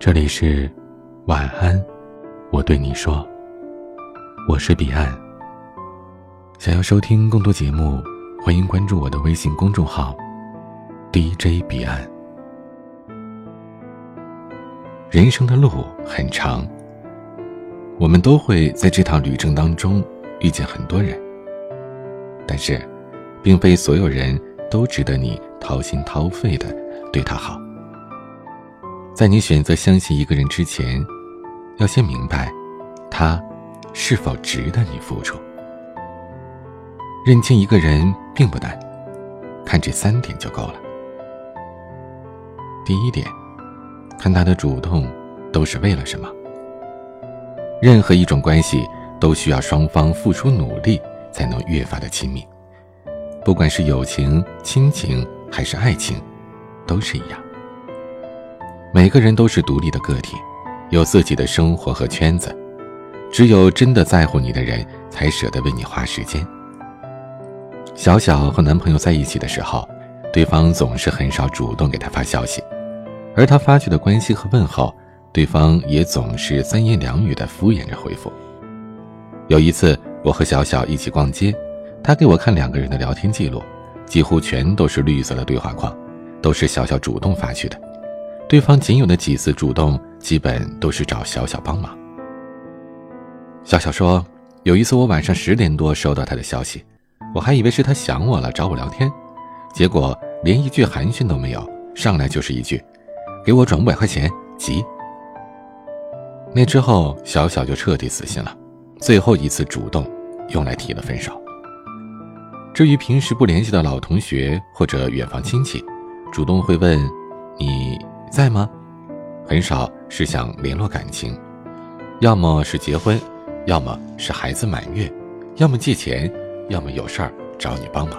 这里是晚安，我对你说，我是彼岸。想要收听更多节目，欢迎关注我的微信公众号 DJ 彼岸。人生的路很长，我们都会在这趟旅程当中遇见很多人，但是，并非所有人都值得你掏心掏肺的对他好。在你选择相信一个人之前，要先明白，他是否值得你付出。认清一个人并不难，看这三点就够了。第一点，看他的主动都是为了什么。任何一种关系都需要双方付出努力，才能越发的亲密。不管是友情、亲情还是爱情，都是一样。每个人都是独立的个体，有自己的生活和圈子。只有真的在乎你的人，才舍得为你花时间。小小和男朋友在一起的时候，对方总是很少主动给他发消息，而他发去的关心和问候，对方也总是三言两语的敷衍着回复。有一次，我和小小一起逛街，他给我看两个人的聊天记录，几乎全都是绿色的对话框，都是小小主动发去的。对方仅有的几次主动，基本都是找小小帮忙。小小说，有一次我晚上十点多收到他的消息，我还以为是他想我了找我聊天，结果连一句寒暄都没有，上来就是一句：“给我转五百块钱，急。”那之后，小小就彻底死心了，最后一次主动用来提了分手。至于平时不联系的老同学或者远房亲戚，主动会问你。在吗？很少是想联络感情，要么是结婚，要么是孩子满月，要么借钱，要么有事儿找你帮忙。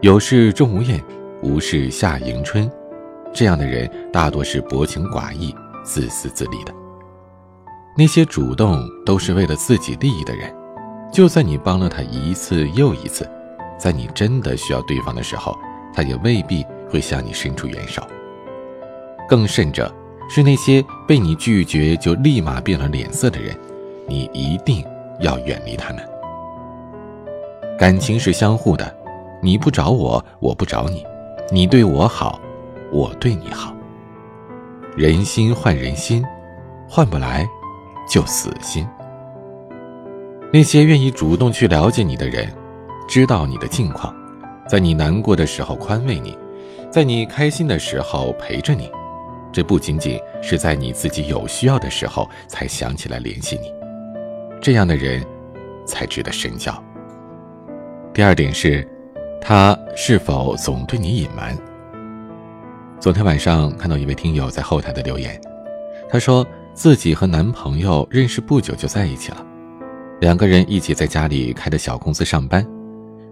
有事钟无艳，无事夏迎春，这样的人大多是薄情寡义、自私自利的。那些主动都是为了自己利益的人，就算你帮了他一次又一次，在你真的需要对方的时候，他也未必会向你伸出援手。更甚者，是那些被你拒绝就立马变了脸色的人，你一定要远离他们。感情是相互的，你不找我，我不找你；你对我好，我对你好。人心换人心，换不来就死心。那些愿意主动去了解你的人，知道你的近况，在你难过的时候宽慰你，在你开心的时候陪着你。这不仅仅是在你自己有需要的时候才想起来联系你，这样的人才值得深交。第二点是，他是否总对你隐瞒？昨天晚上看到一位听友在后台的留言，她说自己和男朋友认识不久就在一起了，两个人一起在家里开的小公司上班，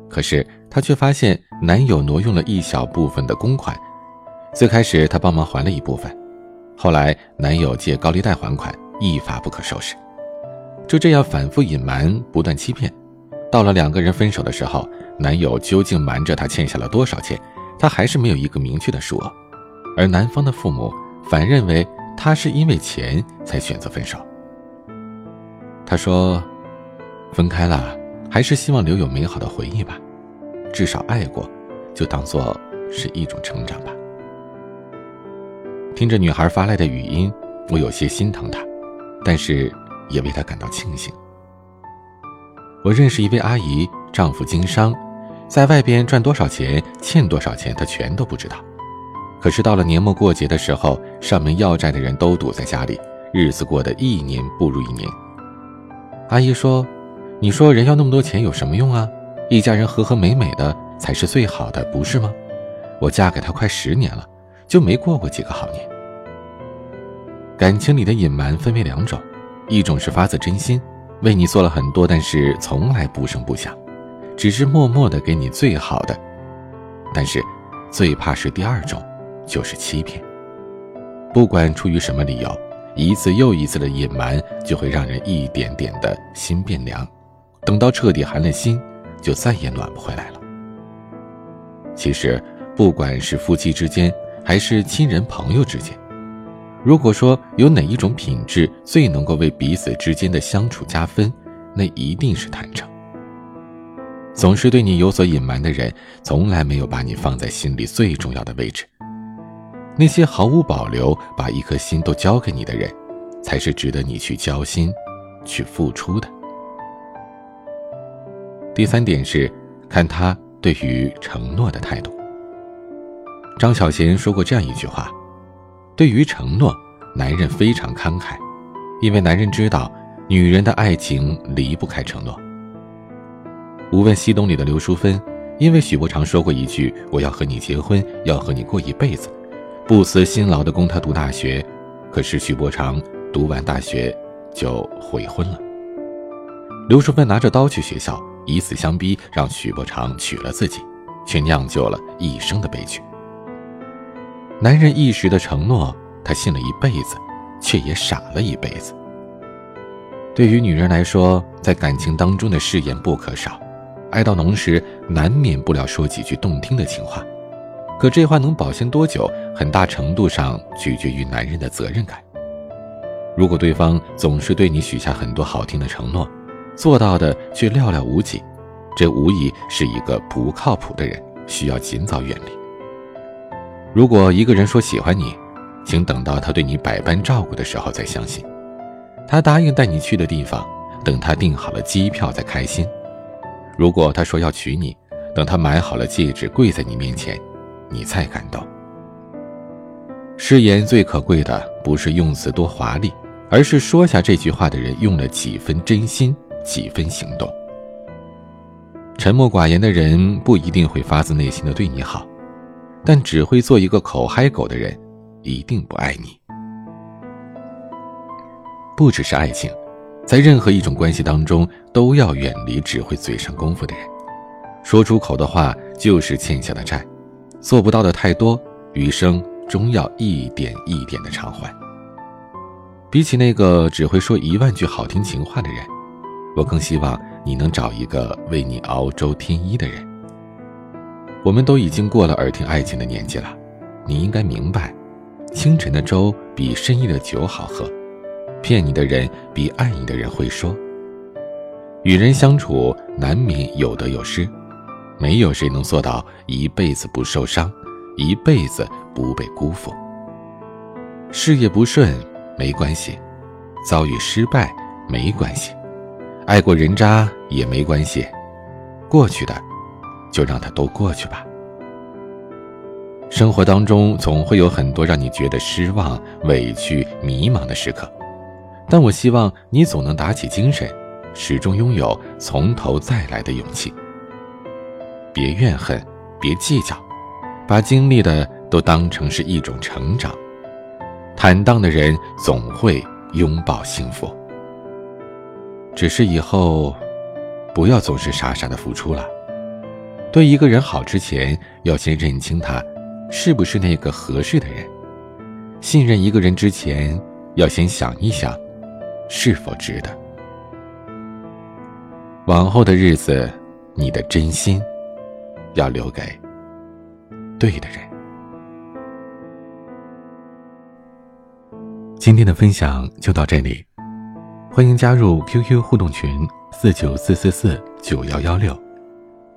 可是她却发现男友挪用了一小部分的公款。最开始，她帮忙还了一部分，后来男友借高利贷还款，一发不可收拾。就这样反复隐瞒，不断欺骗，到了两个人分手的时候，男友究竟瞒着她欠下了多少钱，她还是没有一个明确的数额。而男方的父母反认为她是因为钱才选择分手。她说：“分开了，还是希望留有美好的回忆吧，至少爱过，就当做是一种成长吧。”听着女孩发来的语音，我有些心疼她，但是也为她感到庆幸。我认识一位阿姨，丈夫经商，在外边赚多少钱，欠多少钱，她全都不知道。可是到了年末过节的时候，上门要债的人都堵在家里，日子过得一年不如一年。阿姨说：“你说人要那么多钱有什么用啊？一家人和和美美的才是最好的，不是吗？我嫁给他快十年了。”就没过过几个好年。感情里的隐瞒分为两种，一种是发自真心，为你做了很多，但是从来不声不响，只是默默的给你最好的。但是，最怕是第二种，就是欺骗。不管出于什么理由，一次又一次的隐瞒，就会让人一点点的心变凉，等到彻底寒了心，就再也暖不回来了。其实，不管是夫妻之间，还是亲人朋友之间，如果说有哪一种品质最能够为彼此之间的相处加分，那一定是坦诚。总是对你有所隐瞒的人，从来没有把你放在心里最重要的位置。那些毫无保留把一颗心都交给你的人，才是值得你去交心、去付出的。第三点是，看他对于承诺的态度。张小娴说过这样一句话：“对于承诺，男人非常慷慨，因为男人知道，女人的爱情离不开承诺。”《无问西东》里的刘淑芬，因为许伯常说过一句“我要和你结婚，要和你过一辈子”，不辞辛劳的供他读大学。可是许伯常读完大学就悔婚了。刘淑芬拿着刀去学校，以死相逼，让许伯常娶了自己，却酿就了一生的悲剧。男人一时的承诺，他信了一辈子，却也傻了一辈子。对于女人来说，在感情当中的誓言不可少，爱到浓时，难免不了说几句动听的情话。可这话能保鲜多久，很大程度上取决于男人的责任感。如果对方总是对你许下很多好听的承诺，做到的却寥寥无几，这无疑是一个不靠谱的人，需要尽早远离。如果一个人说喜欢你，请等到他对你百般照顾的时候再相信。他答应带你去的地方，等他订好了机票再开心。如果他说要娶你，等他买好了戒指跪在你面前，你再感动。誓言最可贵的不是用词多华丽，而是说下这句话的人用了几分真心，几分行动。沉默寡言的人不一定会发自内心的对你好。但只会做一个口嗨狗的人，一定不爱你。不只是爱情，在任何一种关系当中，都要远离只会嘴上功夫的人。说出口的话就是欠下的债，做不到的太多，余生终要一点一点的偿还。比起那个只会说一万句好听情话的人，我更希望你能找一个为你熬粥添衣的人。我们都已经过了耳听爱情的年纪了，你应该明白，清晨的粥比深夜的酒好喝，骗你的人比爱你的人会说。与人相处难免有得有失，没有谁能做到一辈子不受伤，一辈子不被辜负。事业不顺没关系，遭遇失败没关系，爱过人渣也没关系，过去的。就让它都过去吧。生活当中总会有很多让你觉得失望、委屈、迷茫的时刻，但我希望你总能打起精神，始终拥有从头再来的勇气。别怨恨，别计较，把经历的都当成是一种成长。坦荡的人总会拥抱幸福。只是以后，不要总是傻傻的付出了。对一个人好之前，要先认清他是不是那个合适的人；信任一个人之前，要先想一想是否值得。往后的日子，你的真心要留给对的人。今天的分享就到这里，欢迎加入 QQ 互动群四九四四四九幺幺六。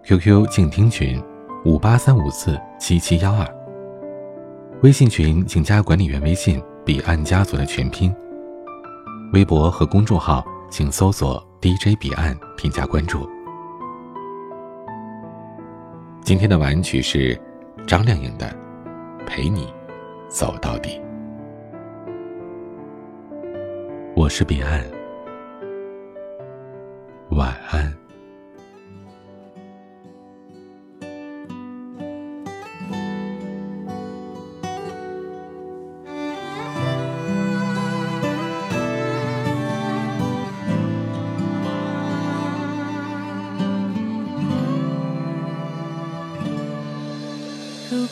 QQ 静听群，五八三五四七七幺二。微信群请加管理员微信“彼岸家族”的全拼。微博和公众号请搜索 “DJ 彼岸”添加关注。今天的晚曲是张靓颖的《陪你走到底》。我是彼岸，晚安。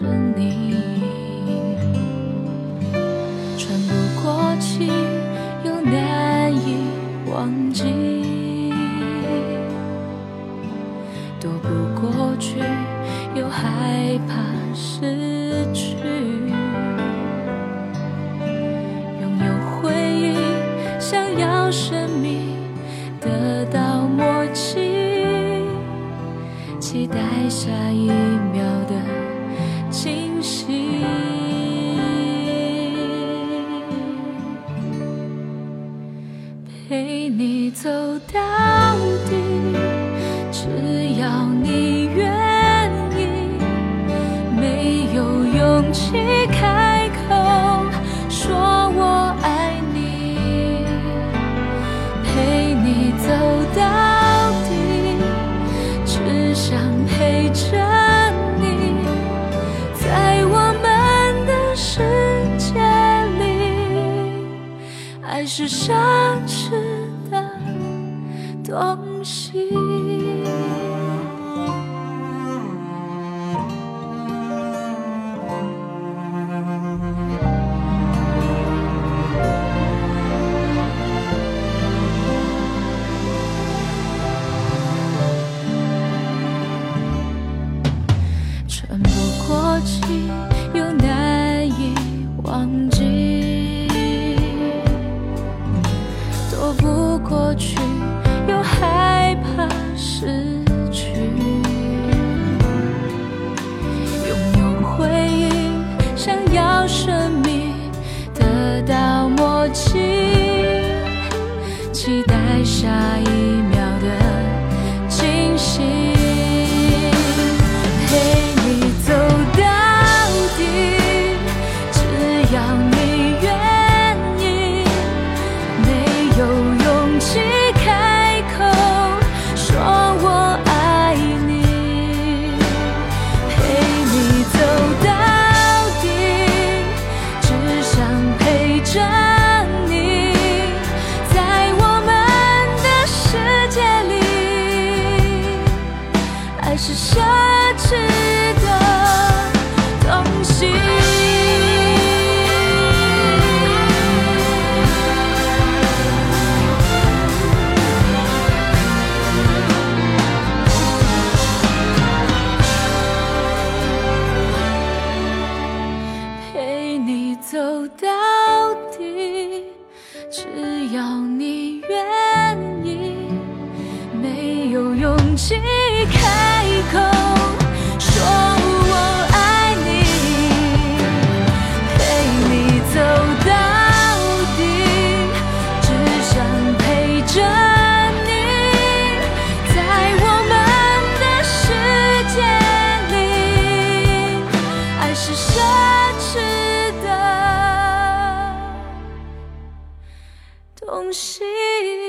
着你。喘不过气，又难以忘记，躲不过去，又害怕失去。拥有回忆，想要生命得到默契，期待下一你走到底，只要你愿意。没有勇气开口说我爱你，陪你走到底，只想陪着你，在我们的世界里，爱是奢侈东西。值得的东西。